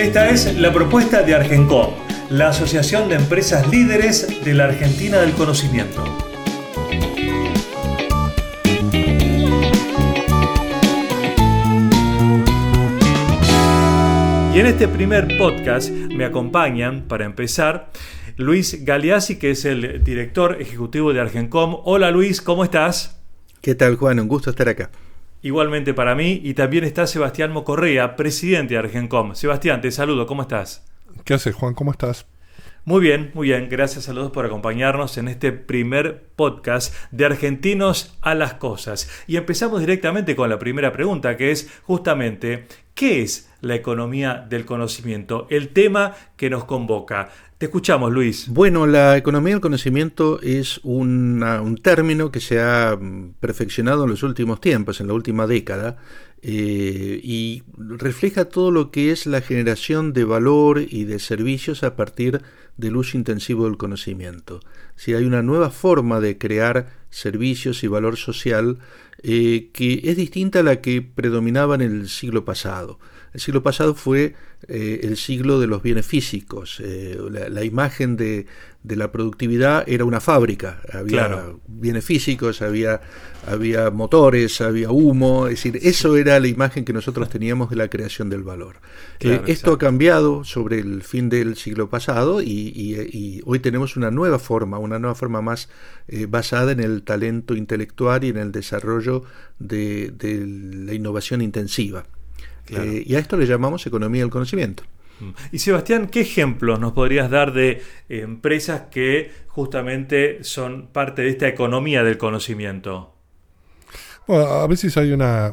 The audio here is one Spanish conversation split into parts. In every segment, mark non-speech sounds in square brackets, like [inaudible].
Esta es la propuesta de Argencom, la Asociación de Empresas Líderes de la Argentina del Conocimiento. Y en este primer podcast me acompañan, para empezar, Luis Galeazzi, que es el director ejecutivo de Argencom. Hola Luis, ¿cómo estás? ¿Qué tal Juan? Un gusto estar acá. Igualmente para mí, y también está Sebastián Mocorrea, presidente de Argencom. Sebastián, te saludo, ¿cómo estás? ¿Qué haces, Juan? ¿Cómo estás? Muy bien, muy bien. Gracias a los dos por acompañarnos en este primer podcast de Argentinos a las Cosas. Y empezamos directamente con la primera pregunta, que es justamente, ¿qué es la economía del conocimiento? El tema que nos convoca. Te escuchamos, Luis. Bueno, la economía del conocimiento es un término que se ha mm, perfeccionado en los últimos tiempos, en la última década, eh, y refleja todo lo que es la generación de valor y de servicios a partir del uso intensivo del conocimiento. Si hay una nueva forma de crear servicios y valor social eh, que es distinta a la que predominaba en el siglo pasado. El siglo pasado fue eh, el siglo de los bienes físicos. Eh, la, imagen de, la productividad era una fábrica. Había bienes físicos, había, había motores, había humo. Es decir, eso era la imagen que nosotros teníamos de la creación del valor. Eh, esto ha cambiado sobre el fin del siglo pasado y, hoy tenemos una nueva forma, una nueva forma más basada en el talento intelectual y en el desarrollo de la innovación intensiva. Eh, y a esto le llamamos economía del conocimiento. Mm. Y Sebastián, ¿qué ejemplos nos podrías dar de empresas que justamente son parte de esta economía del conocimiento? Bueno, a veces hay una,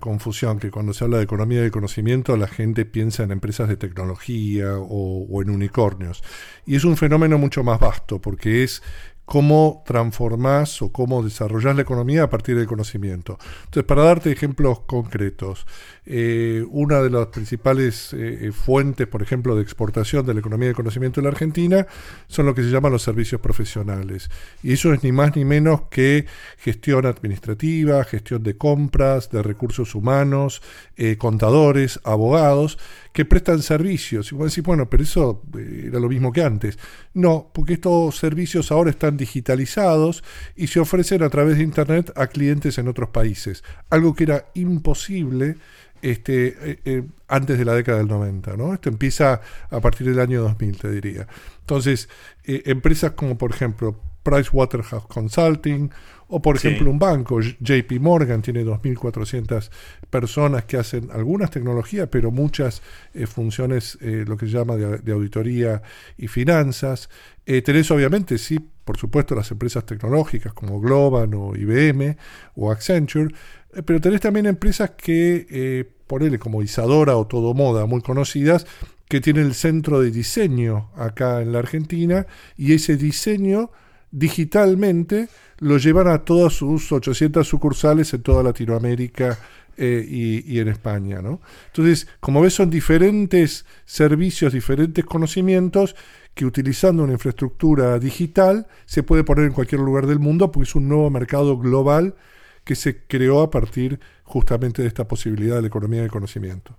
confusión que cuando se habla de economía del conocimiento la gente piensa en empresas de tecnología o, o en unicornios. Y es un fenómeno mucho más vasto porque es cómo transformás o cómo desarrollás la economía a partir del conocimiento. Entonces, para darte ejemplos concretos, eh, una de las principales eh, fuentes, por ejemplo, de exportación de la economía del conocimiento en la Argentina son lo que se llaman los servicios profesionales. Y eso es ni más ni menos que gestión administrativa, gestión de compras, de recursos humanos, eh, contadores, abogados, que prestan servicios. Y vos decís, bueno, pero eso era lo mismo que antes. No, porque estos servicios ahora están digitalizados y se ofrecen a través de Internet a clientes en otros países. Algo que era imposible este, eh, eh, antes de la década del 90. ¿no? Esto empieza a partir del año 2000, te diría. Entonces, eh, empresas como por ejemplo Pricewaterhouse Consulting o por ejemplo un banco, JP Morgan, tiene 2.400 personas que hacen algunas tecnologías, pero muchas funciones, lo que se llama de, auditoría y finanzas. tenés obviamente, sí, por supuesto, las empresas tecnológicas como Globan o IBM o Accenture, eh, pero tenés también empresas que, eh, ponele como Isadora o Todo Moda, muy conocidas, que tienen el centro de diseño acá en la Argentina y ese diseño digitalmente lo llevan a todas sus 800 sucursales en toda Latinoamérica eh, y, en España. ¿no? Entonces, como ves, son diferentes servicios, diferentes conocimientos que utilizando una infraestructura digital se puede poner en cualquier lugar del mundo porque es un nuevo mercado global que se creó a partir justamente de esta posibilidad de la economía del conocimiento.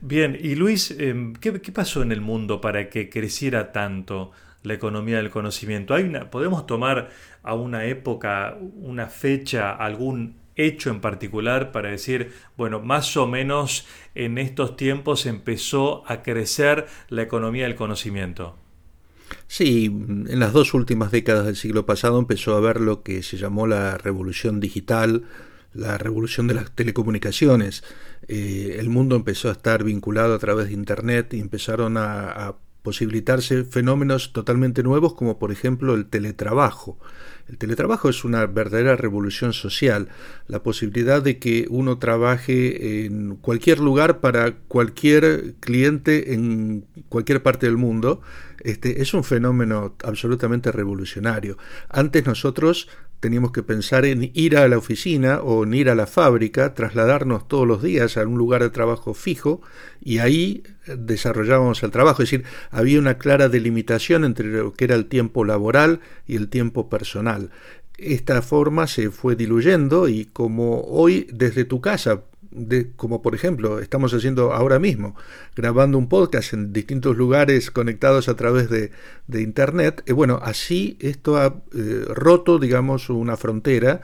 Bien, y Luis, em, ¿qué, pasó en el mundo para que creciera tanto la economía del conocimiento? ¿Hay una, ¿Podemos tomar a una época, una fecha, algún hecho en particular para decir, bueno, más o menos en estos tiempos empezó a crecer la economía del conocimiento? Sí, en las dos últimas décadas del siglo pasado empezó a haber lo que se llamó la revolución digital, la revolución de las telecomunicaciones. Eh, el mundo empezó a estar vinculado a través de Internet y empezaron a, posibilitarse fenómenos totalmente nuevos como por ejemplo el teletrabajo. El teletrabajo es una verdadera revolución social, la posibilidad de que uno trabaje en cualquier lugar para cualquier cliente en cualquier parte del mundo, este, es un fenómeno absolutamente revolucionario. Antes nosotros teníamos que pensar en ir a la oficina o en ir a la fábrica, trasladarnos todos los días a un lugar de trabajo fijo y ahí desarrollábamos el trabajo. Es decir, había una clara delimitación entre lo que era el tiempo laboral y el tiempo personal. Esta forma se fue diluyendo y como hoy desde tu casa como por ejemplo estamos haciendo ahora mismo, grabando un podcast en distintos lugares conectados a través de, Internet, eh, bueno, así esto ha eh, roto, digamos, una frontera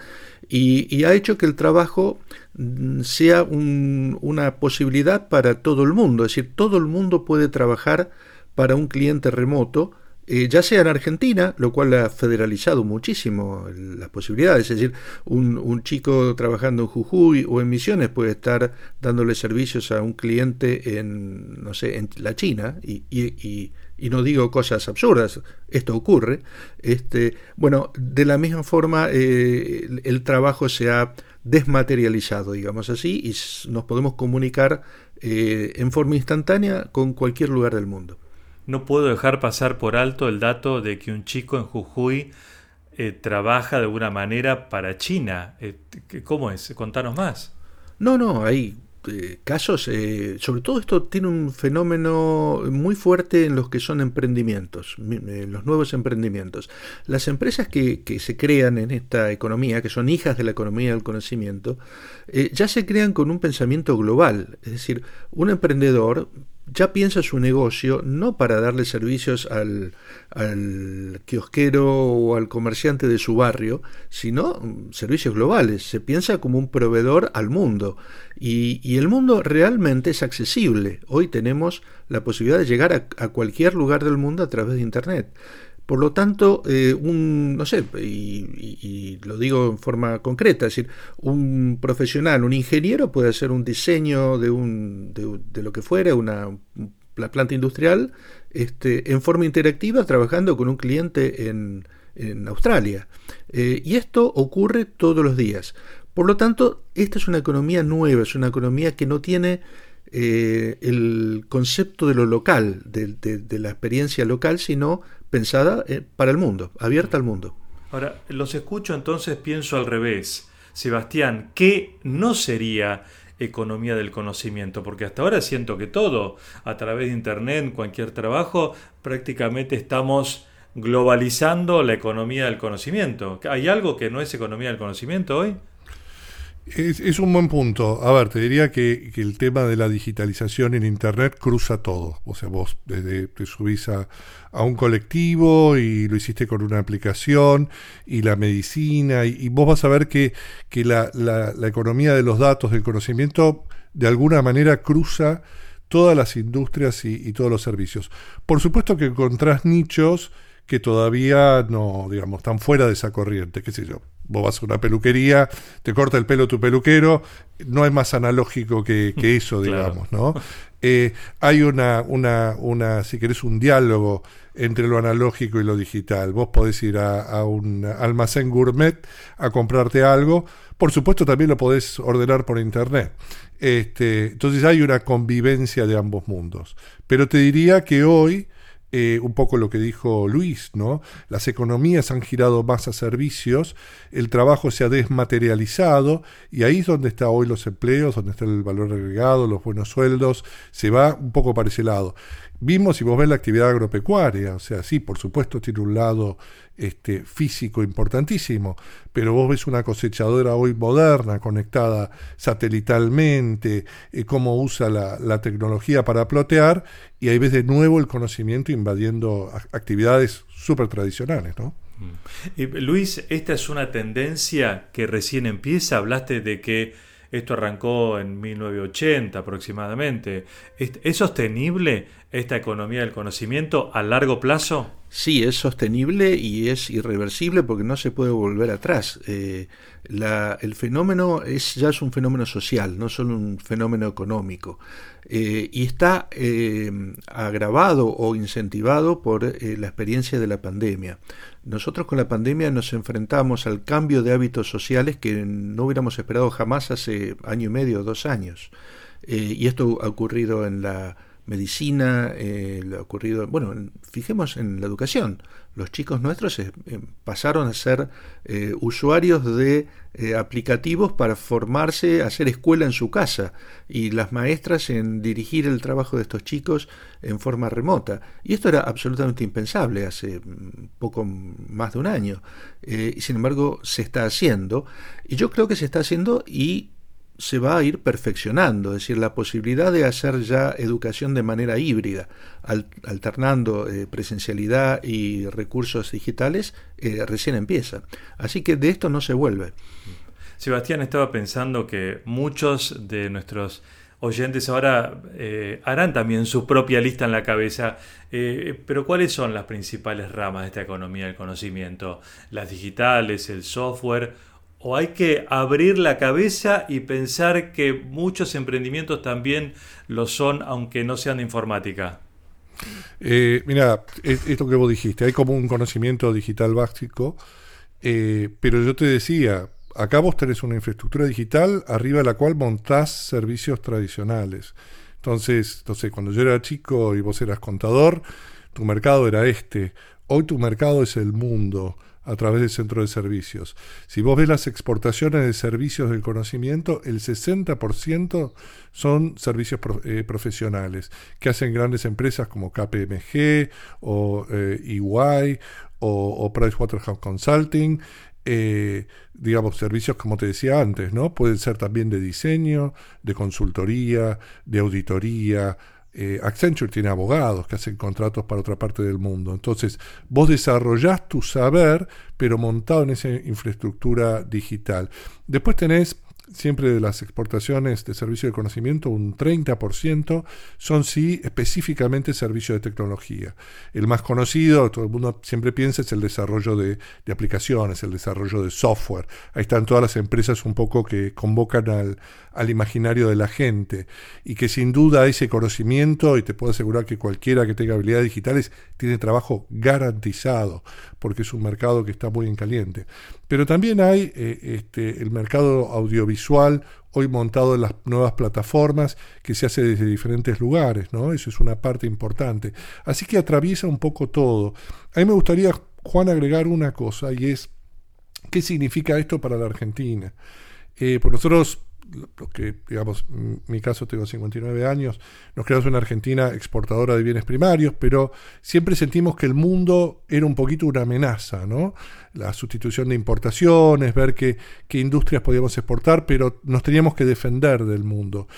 y, ha hecho que el trabajo mm, sea una posibilidad para todo el mundo, es decir, todo el mundo puede trabajar para un cliente remoto ya sea en Argentina, lo cual ha federalizado muchísimo las posibilidades, es decir, un, chico trabajando en Jujuy o en Misiones puede estar dándole servicios a un cliente en, no sé, en la China y, y, no digo cosas absurdas, esto ocurre. Este, bueno, de la misma forma eh, el, trabajo se ha desmaterializado, digamos así, y nos podemos comunicar eh, en forma instantánea con cualquier lugar del mundo. No puedo dejar pasar por alto el dato de que un chico en Jujuy eh, trabaja de alguna manera para China. Eh, ¿Cómo es? Contanos más. No, no, hay eh, casos, sobre todo esto tiene un fenómeno muy fuerte en los que son emprendimientos, los nuevos emprendimientos. Las empresas que, que, se crean en esta economía, que son hijas de la economía del conocimiento, ya se crean con un pensamiento global. Es decir, un emprendedor ya piensa su negocio no para darle servicios al, al, kiosquero o al comerciante de su barrio, sino servicios globales. Se piensa como un proveedor al mundo. Y, y el mundo realmente es accesible. Hoy tenemos la posibilidad de llegar a, a cualquier lugar del mundo a través de Internet. Por lo tanto, eh, un, no sé, y, lo digo en forma concreta, es decir, un profesional, un ingeniero puede hacer un diseño de, un, de, lo que fuera, una, planta industrial, este, en forma interactiva, trabajando con un cliente en, en Australia. Eh, y esto ocurre todos los días. Por lo tanto, esta es una economía nueva, es una economía que no tiene eh, el concepto de lo local, de, la experiencia local, sino pensada eh, para el mundo, abierta al mundo. Ahora, los escucho entonces, pienso al revés. Sebastián, ¿qué no sería economía del conocimiento? Porque hasta ahora siento que todo, a través de Internet, cualquier trabajo, prácticamente estamos globalizando la economía del conocimiento. ¿Hay algo que no es economía del conocimiento hoy? Es, un buen punto. A ver, te diría que, el tema de la digitalización en Internet cruza todo. O sea, vos desde te subís a, un colectivo y lo hiciste con una aplicación y la medicina y, vos vas a ver que, que la, la, economía de los datos, del conocimiento, de alguna manera cruza todas las industrias y, y todos los servicios. Por supuesto que encontrás nichos que todavía no, digamos, están fuera de esa corriente, qué sé yo. Vos vas a una peluquería, te corta el pelo tu peluquero, no es más analógico que, eso, digamos, ¿no? Eh, hay una, una, una, si querés, un diálogo entre lo analógico y lo digital. Vos podés ir a, un almacén gourmet a comprarte algo. Por supuesto, también lo podés ordenar por internet. Este, entonces hay una convivencia de ambos mundos. Pero te diría que hoy eh, un poco lo que dijo Luis, ¿no? Las economías han girado más a servicios, el trabajo se ha desmaterializado y ahí es donde está hoy los empleos, donde está el valor agregado, los buenos sueldos, se va un poco para ese lado. Vimos, si vos ves la actividad agropecuaria, o sea, sí, por supuesto tiene un lado este, físico importantísimo, pero vos ves una cosechadora hoy moderna, conectada satelitalmente, eh, cómo usa la, tecnología para plotear, y ahí ves de nuevo el conocimiento invadiendo actividades súper tradicionales, ¿no? Mm. Luis, esta es una tendencia que recién empieza, hablaste de que esto arrancó en 1980 aproximadamente. ¿Es sostenible esta economía del conocimiento a largo plazo? Sí, es sostenible y es irreversible porque no se puede volver atrás. Eh, el fenómeno es, ya es un fenómeno social, no solo un fenómeno económico. Eh, y está eh, agravado o incentivado por la experiencia de la pandemia. Nosotros con la pandemia nos enfrentamos al cambio de hábitos sociales que no hubiéramos esperado jamás hace año y medio, dos años. y esto ha ocurrido en la medicina, eh, lo ocurrido, bueno, fijemos en la educación. Los chicos nuestros eh, eh, pasaron a ser usuarios de aplicativos para formarse, hacer escuela en su casa y las maestras en dirigir el trabajo de estos chicos en forma remota. Y esto era absolutamente impensable hace mm, poco más de un año. y sin embargo se está haciendo. Y yo creo que se está haciendo y se va a ir perfeccionando, es decir, la posibilidad de hacer ya educación de manera híbrida, alternando eh, presencialidad y recursos digitales, eh, recién empieza. Así que de esto no se vuelve. Sebastián estaba pensando que muchos de nuestros oyentes ahora eh, harán también su propia lista en la cabeza, pero ¿cuáles son las principales ramas de esta economía del conocimiento? ¿Las digitales, el software? O hay que abrir la cabeza y pensar que muchos emprendimientos también lo son, aunque no sean de informática? Eh, mira, esto que vos dijiste, hay como un conocimiento digital básico, eh, pero yo te decía, acá vos tenés una infraestructura digital arriba de la cual montás servicios tradicionales. Entonces, entonces, cuando yo era chico y vos eras contador, tu mercado era este. Hoy tu mercado es el mundo a través del centro de servicios. Si vos ves las exportaciones de servicios del conocimiento, el 60% son servicios eh, profesionales que hacen grandes empresas como KPMG o eh, EY o, o Pricewaterhouse Consulting. Eh, digamos, servicios como te decía antes, ¿no? Pueden ser también de diseño, de consultoría, de auditoría, eh, Accenture tiene abogados que hacen contratos para otra parte del mundo. Entonces, vos desarrollás tu saber, pero montado en esa infraestructura digital. Después tenés siempre de las exportaciones de servicio de conocimiento, un 30% son sí específicamente servicios de tecnología. El más conocido, todo el mundo siempre piensa, es el desarrollo de, aplicaciones, el desarrollo de software. Ahí están todas las empresas un poco que convocan al, al imaginario de la gente y que sin duda ese conocimiento, y te puedo asegurar que cualquiera que tenga habilidades digitales tiene trabajo garantizado, porque es un mercado que está muy en caliente. Pero también hay eh, este, el mercado audiovisual hoy montado en las nuevas plataformas que se hace desde diferentes lugares, ¿no? Eso es una parte importante. Así que atraviesa un poco todo. A mí me gustaría, Juan, agregar una cosa y es, ¿qué significa esto para la Argentina? Eh, por nosotros lo que, digamos, en mi caso tengo 59 años, nos creamos una Argentina exportadora de bienes primarios, pero siempre sentimos que el mundo era un poquito una amenaza, ¿no? La sustitución de importaciones, ver qué, qué industrias podíamos exportar, pero nos teníamos que defender del mundo.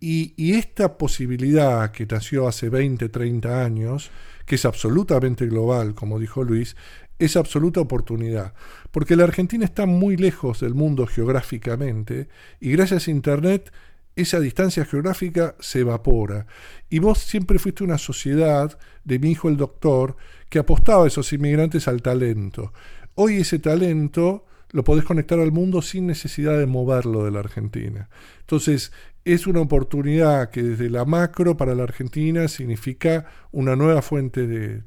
Y, y esta posibilidad que nació hace 20, 30 años, que es absolutamente global, como dijo Luis, es absoluta oportunidad, porque la Argentina está muy lejos del mundo geográficamente y gracias a Internet esa distancia geográfica se evapora. Y vos siempre fuiste una sociedad de mi hijo el doctor que apostaba a esos inmigrantes al talento. Hoy ese talento lo podés conectar al mundo sin necesidad de moverlo de la Argentina. Entonces, es una oportunidad que desde la macro para la Argentina significa una nueva fuente de,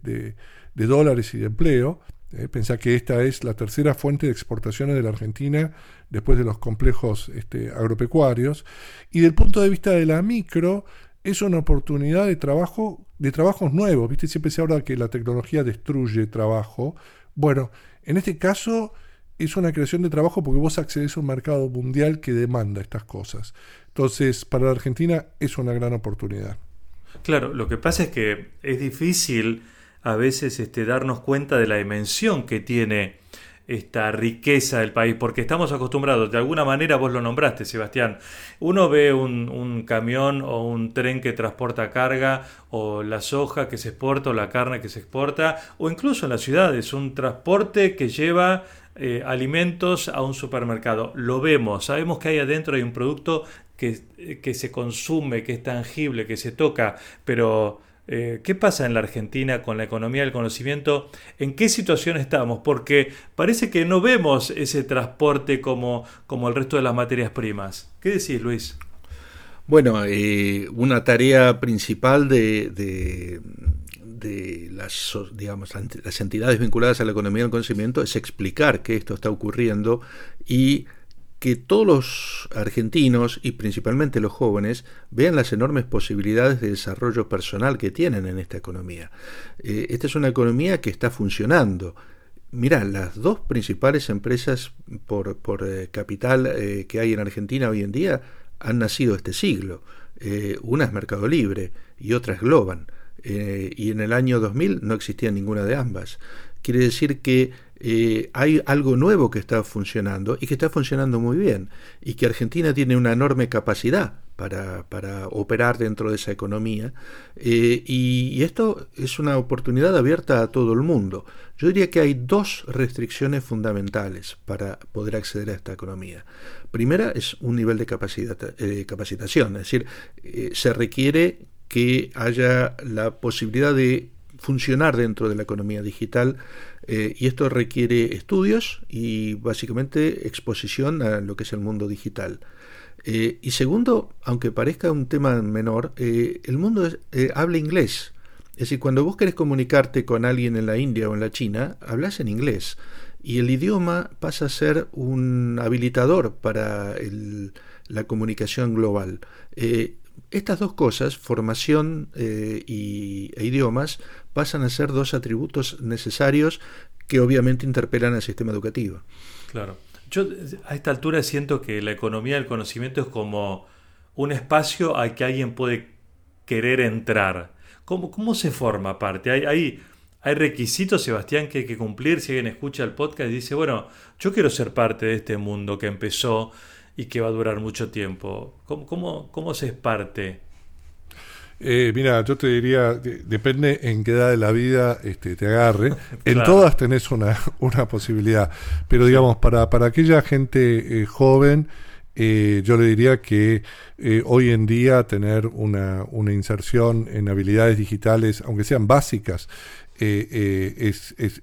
de dólares y de empleo, eh, pensá que esta es la tercera fuente de exportaciones de la Argentina después de los complejos este, agropecuarios. Y del punto de vista de la micro, es una oportunidad de trabajo, de trabajos nuevos. ¿Viste? Siempre se habla que la tecnología destruye trabajo. Bueno, en este caso es una creación de trabajo porque vos accedes a un mercado mundial que demanda estas cosas. Entonces, para la Argentina es una gran oportunidad. Claro, lo que pasa es que es difícil a veces este, darnos cuenta de la dimensión que tiene esta riqueza del país, porque estamos acostumbrados, de alguna manera vos lo nombraste, Sebastián, uno ve un, camión o un tren que transporta carga, o la soja que se exporta, o la carne que se exporta, o incluso en las ciudades, un transporte que lleva eh, alimentos a un supermercado. Lo vemos, sabemos que ahí adentro hay un producto que, que se consume, que es tangible, que se toca, pero Eh, ¿Qué pasa en la Argentina con la economía del conocimiento? ¿En qué situación estamos? Porque parece que no vemos ese transporte como, como el resto de las materias primas. ¿Qué decís, Luis? Bueno, eh, una tarea principal de, de, las, digamos, las entidades vinculadas a la economía del conocimiento es explicar que esto está ocurriendo y que todos los argentinos y principalmente los jóvenes vean las enormes posibilidades de desarrollo personal que tienen en esta economía. Eh, esta es una economía que está funcionando. Mirá, las dos principales empresas por, por eh, capital eh, que hay en Argentina hoy en día han nacido este siglo. una es Mercado Libre y otra es Globan. y en el año 2000 no existía ninguna de ambas. Quiere decir que eh, hay algo nuevo que está funcionando y que está funcionando muy bien y que Argentina tiene una enorme capacidad para, operar dentro de esa economía eh, y, esto es una oportunidad abierta a todo el mundo. Yo diría que hay dos restricciones fundamentales para poder acceder a esta economía. Primera es un nivel de capacidad, eh, capacitación, es decir, se requiere que haya la posibilidad de funcionar dentro de la economía digital eh, y esto requiere estudios y básicamente exposición a lo que es el mundo digital. Eh, y segundo, aunque parezca un tema menor, eh, el mundo habla inglés. Es decir, cuando vos querés comunicarte con alguien en la India o en la China, hablas en inglés. Y el idioma pasa a ser un habilitador para la comunicación global. Estas dos cosas, formación eh, y, e idiomas, pasan a ser dos atributos necesarios que obviamente interpelan al sistema educativo. Claro. Yo a esta altura siento que la economía del conocimiento es como un espacio al que alguien puede querer entrar. ¿Cómo, cómo se forma aparte? ¿Hay, hay, hay requisitos, Sebastián, que hay que cumplir? Si alguien escucha el podcast y dice, bueno, yo quiero ser parte de este mundo que empezó y que va a durar mucho tiempo. ¿Cómo, cómo, se es parte? Eh, mira, yo te diría, depende en qué edad de la vida este, te agarre. [laughs] En todas tenés una, [laughs] una posibilidad. Pero digamos, para, para aquella gente eh, joven, eh, yo le diría que hoy en día tener una, una inserción en habilidades digitales, aunque sean básicas, eh, eh,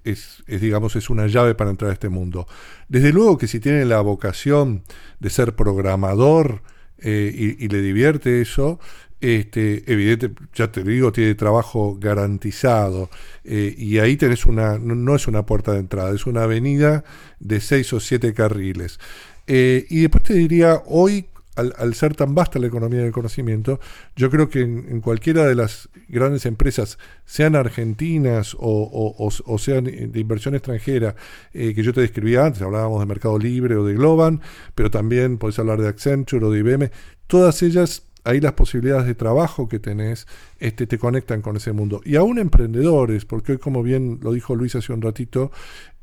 es, digamos, es una llave para entrar a este mundo. Desde luego que si tiene la vocación de ser programador eh, y, le divierte eso, este, evidente, ya te digo, tiene trabajo garantizado. y ahí tenés una, no, es una puerta de entrada, es una avenida de seis o siete carriles. y después te diría, hoy al, ser tan vasta la economía del conocimiento, yo creo que en, cualquiera de las grandes empresas, sean argentinas o, sean de inversión extranjera, eh, que yo te describía antes, hablábamos de Mercado Libre o de Globan, pero también podés hablar de Accenture o de IBM, todas ellas ahí las posibilidades de trabajo que tenés este, te conectan con ese mundo. Y aún emprendedores, porque hoy, como bien lo dijo Luis hace un ratito,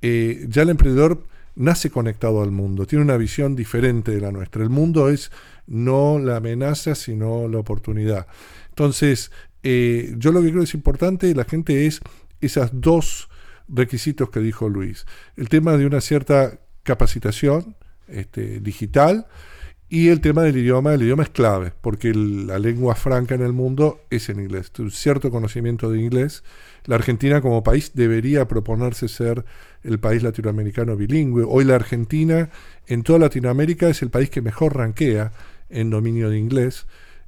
eh, ya el emprendedor nace conectado al mundo, tiene una visión diferente de la nuestra. El mundo es no la amenaza, sino la oportunidad. Entonces, eh, yo lo que creo es importante, la gente es esos dos requisitos que dijo Luis. El tema de una cierta capacitación este, digital y el tema del idioma. El idioma es clave, porque la lengua franca en el mundo es en inglés. Un cierto conocimiento de inglés. La Argentina como país debería proponerse ser el país latinoamericano bilingüe. Hoy la Argentina en toda Latinoamérica es el país que mejor rankea en dominio de inglés,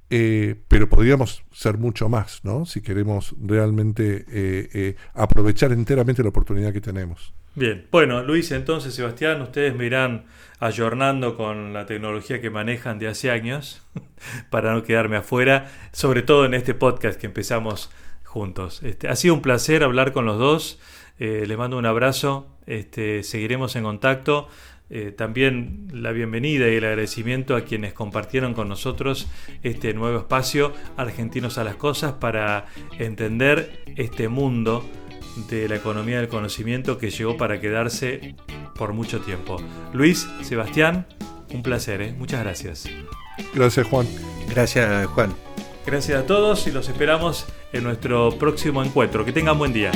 eh, pero podríamos ser mucho más, ¿no? Si queremos realmente eh, eh, aprovechar enteramente la oportunidad que tenemos. Bien, bueno, Luis, entonces, Sebastián, ustedes me irán ayornando con la tecnología que manejan de hace años [laughs] para no quedarme afuera, sobre todo en este podcast que empezamos juntos. Este, ha sido un placer hablar con los dos. Eh, les mando un abrazo. Este, seguiremos en contacto. Eh, también la bienvenida y el agradecimiento a quienes compartieron con nosotros este nuevo espacio Argentinos a las Cosas para entender este mundo de la economía del conocimiento que llegó para quedarse por mucho tiempo. Luis, Sebastián, un placer, ¿eh? muchas gracias. Gracias Juan. Gracias Juan. Gracias a todos y los esperamos en nuestro próximo encuentro. Que tengan buen día.